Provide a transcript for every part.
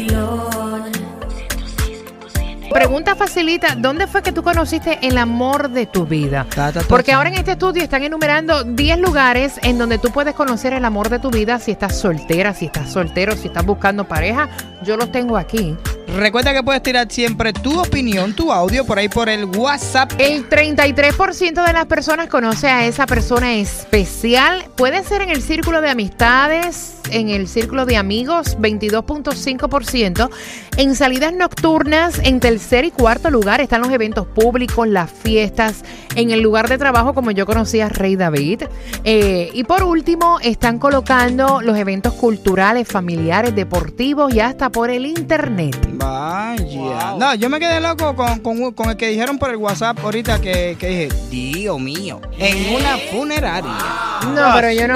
Vacilón. Pregunta facilita, ¿dónde fue que tú conociste el amor de tu vida? Ta, ta, ta, Porque ahora en este estudio están enumerando 10 lugares en donde tú puedes conocer el amor de tu vida si estás soltera, si estás soltero, si estás buscando pareja. Yo los tengo aquí. Recuerda que puedes tirar siempre tu opinión, tu audio por ahí por el WhatsApp. El 33% de las personas conoce a esa persona especial. Puede ser en el círculo de amistades, en el círculo de amigos, 22.5%. En salidas nocturnas, en tercer y cuarto lugar están los eventos públicos, las fiestas, en el lugar de trabajo como yo conocí a Rey David. Eh, y por último, están colocando los eventos culturales, familiares, deportivos y hasta por el internet. Vaya. No, yo me quedé loco con, con- con el que dijeron por el WhatsApp ahorita que, que dije, Dios mío, en una funeraria. No, pero yo no.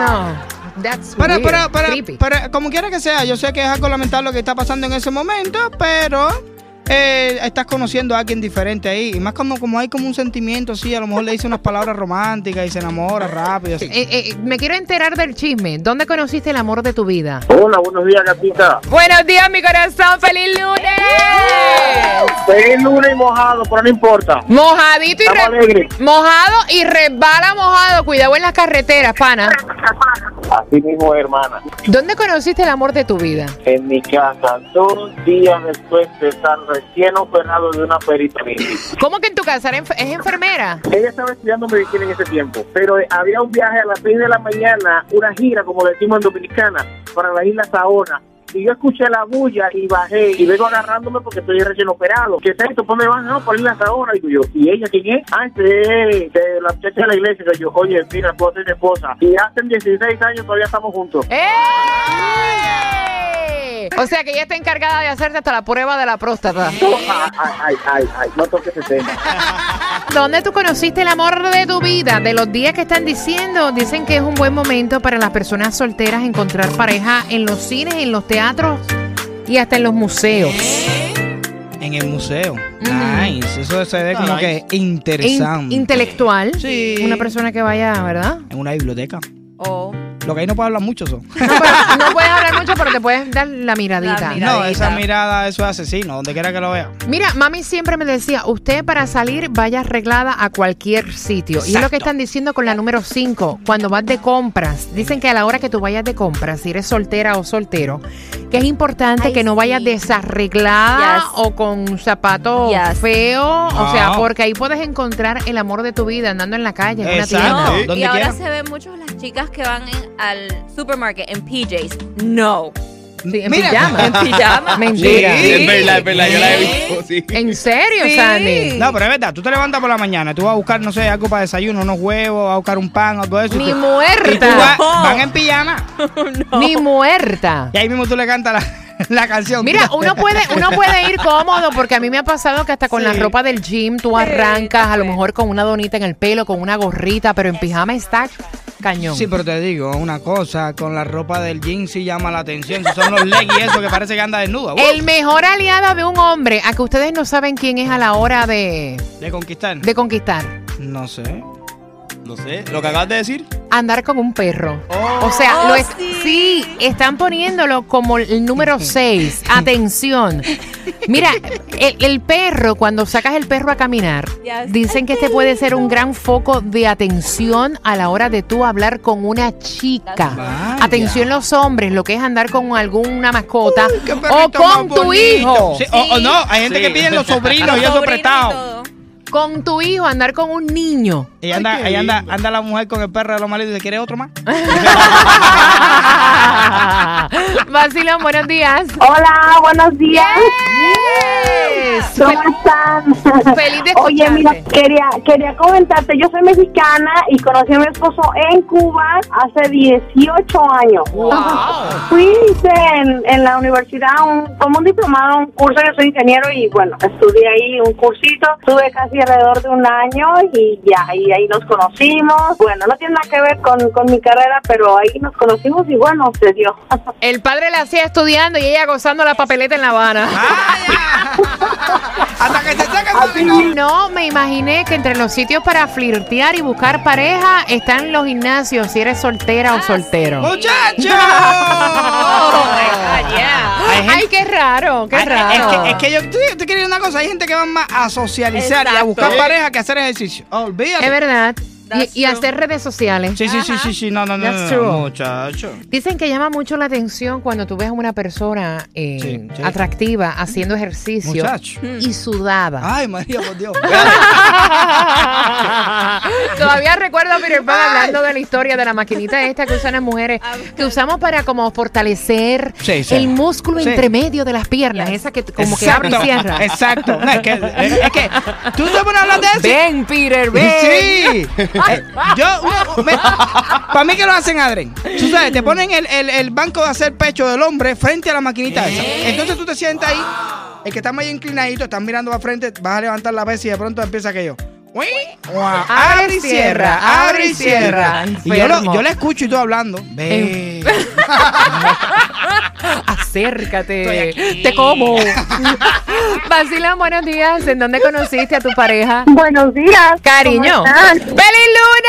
No. That's Pero, weird, pero, pero, creepy. pero, como quiera que sea, yo sé que es algo lamentable lo que está pasando en ese momento, pero eh, estás conociendo a alguien diferente ahí. Y más como, como hay como un sentimiento, sí, a lo mejor le dice unas palabras románticas y se enamora rápido. así. Eh, eh, me quiero enterar del chisme. ¿Dónde conociste el amor de tu vida? Hola, buenos días, gatita. Buenos días, mi corazón. ¡Feliz lunes! Feliz lunes y mojado, pero no importa. Mojadito y re- mojado y resbala mojado. Cuidado en las carreteras, pana. Así mismo, hermana. ¿Dónde conociste el amor de tu vida? En mi casa, dos días después de estar recién operado de una peritonitis. ¿Cómo que en tu casa ¿Eres enf- es enfermera? Ella estaba estudiando medicina en ese tiempo, pero había un viaje a las 6 de la mañana, una gira, como decimos en Dominicana, para la isla Saona. Y yo escuché la bulla y bajé y vengo agarrándome porque estoy recién operado. ¿Qué es esto? ¿Por dónde van? No, por Isla Saona. Digo yo, ¿y ella quién es? Ah, de, de la muchacha de la iglesia. Digo yo, oye, mira, tú eres mi esposa. Y hace 16 años todavía estamos juntos. ¡Eh! O sea que ella está encargada de hacerte hasta la prueba de la próstata. Ay, ay, ay, no toques ese tema. ¿Dónde tú conociste el amor de tu vida? De los días que están diciendo, dicen que es un buen momento para las personas solteras encontrar pareja en los cines, en los teatros y hasta en los museos. En el museo. Nice. Eso se ve como que In- interesante. intelectual. Sí. Una persona que vaya, ¿verdad? En una biblioteca. O. Lo que ahí no puede hablar mucho son. No, pero no puedes hablar mucho, pero te puedes dar la miradita. La No, esa mirada, eso es asesino, donde quiera que lo vea. Mira, mami siempre me decía, usted para salir vaya arreglada a cualquier sitio. Y es lo que están diciendo con la número 5, cuando vas de compras. Dicen que a la hora que tú vayas de compras, si eres soltera o soltero, que es importante Ay, que no vayas sí. desarreglada Yes. o con zapatos Yes. feos. O sea, porque ahí puedes encontrar el amor de tu vida andando en la calle, en una Exacto. tienda. No, y ahora quiera. se ven mucho las chicas que van en- al supermarket en PJs. No. Sí, en Mira, pijama. En pijama. Mentira. Sí. es verdad, es verdad, yo la he visto, sí. ¿En serio, Sí. Sandy? No, pero es verdad, tú te levantas por la mañana, tú vas a buscar, no sé, algo para desayuno, unos huevos, vas a buscar un pan, algo de eso. y Ni tú- y tú muerta. vas- van en pijama. Ni muerta. Y ahí mismo tú le cantas la, la canción. Mira, uno puede, uno puede ir cómodo porque a mí me ha pasado que hasta con la Sí. ropa del gym tú arrancas, a lo mejor con una donita en el pelo, con una gorrita, pero en pijama está cañón. Sí, pero te digo, una cosa, con la ropa del jean sí llama la atención. Si son los leggings eso que parece que anda desnuda. El mejor aliado de un hombre, a que ustedes no saben quién es a la hora de, De conquistar. de conquistar, No sé. No sé, lo que acabas de decir. andar con un perro. O sea, Oh, lo es- sí. sí, están poniéndolo como el número 6. Atención. Mira, el, el perro, cuando sacas el perro a caminar, Yes. dicen que este puede ser un gran foco de atención a la hora de tú hablar con una chica. Vaya. Atención los hombres, lo que es andar con alguna mascota Qué o con tu bonito. hijo. Sí, o, o no, hay gente Sí. que piden los sobrinos y Los eso prestado. Con tu hijo, andar con un niño. Y anda, ahí anda, anda la mujer con el perro de los malitos y dice, ¿quiere otro más? Vacilón, buenos días. Hola, buenos días. ¿Cómo están? Feliz de Oye, mira, escucharte. quería, quería comentarte, yo soy mexicana y conocí a mi esposo en Cuba hace 18 años. Fui hice en, en la universidad un, como un diplomado, un curso, yo soy ingeniero y bueno, estudié ahí un cursito, tuve casi alrededor de un año y ya, y ahí nos conocimos. Bueno, no tiene nada que ver con, con mi carrera, pero ahí nos conocimos y bueno, se dio. El padre la hacía estudiando y ella gozando la papeleta en La Habana. Hasta que se sacan No, me imaginé que entre los sitios para flirtear y buscar pareja están los gimnasios si eres soltera o soltero. ¡Muchachos! Ah. Hay gente- Ay, qué raro, qué Ay, raro. Es que, es que yo te, te quería decir una cosa, hay gente que va más a socializar y a buscar pareja que a hacer ejercicio. Olvídate. Es verdad. Y, hacer redes sociales. Sí, sí, sí, sí, sí, no, no, no, That's no, true. muchacho. Dicen que llama mucho la atención cuando tú ves a una persona eh, Sí, sí. atractiva haciendo ejercicio Muchacho. y sudada. Ay, María, por Dios. Todavía recuerdo a Peter Pan hablando de la historia de la maquinita esta que usan las mujeres, que usamos para como fortalecer Sí, sí. el músculo Sí. entre medio de las piernas, esa que como que abre y cierra. Exacto. No, es, que, es, es que tú te pones a hablar de eso. Ven, Peter, ven. Sí. Eh, yo, para mí que lo hacen Adren. Tú sabes, te ponen el, el, el banco de hacer pecho del hombre frente a la maquinita esa. Entonces tú te sientas ahí, el que está más inclinadito, estás mirando para frente, vas a levantar la vez y de pronto empieza aquello. Uy, Abre y cierra, abre y cierra. Y yo, lo, yo la escucho y tú hablando. Ve. Acércate, te como. Vacila, buenos días. ¿En dónde conociste a tu pareja? Buenos días. Cariño. ¡Feliz lunes!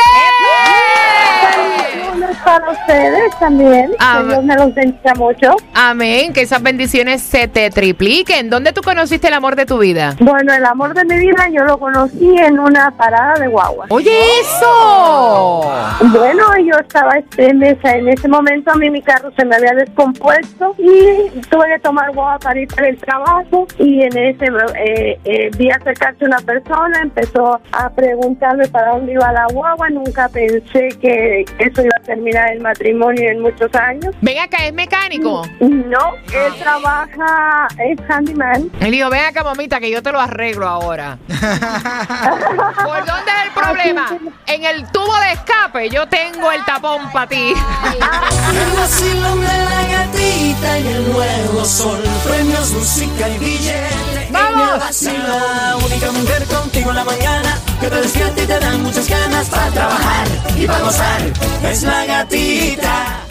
Para ustedes también. Que Dios me los bendiga mucho. Amén, que esas bendiciones se te tripliquen. ¿Dónde tú conociste el amor de tu vida? Bueno, el amor de mi vida yo lo conocí en una parada de guagua. Oye, eso. Bueno, yo estaba en, esa- en ese momento a mí mi carro se me había descompuesto y tuve que tomar guagua para ir para el trabajo y en ese eh, eh, vi acercarse una persona, empezó a preguntarme para dónde iba la guagua, nunca pensé que eso iba a terminar el matrimonio en muchos años. Ven acá, es mecánico. No, él trabaja, es handyman. Él dijo, ven acá, mamita, que yo te lo arreglo ahora. ¿Por dónde es el problema? En el tubo de escape, yo tengo el tapón para ti. El vacilón de la gatita y el nuevo sol. Premios, música y billete. La única mujer contigo en la mañana que te despierta y te dan muchas ganas para trabajar y para gozar. Es la gatita.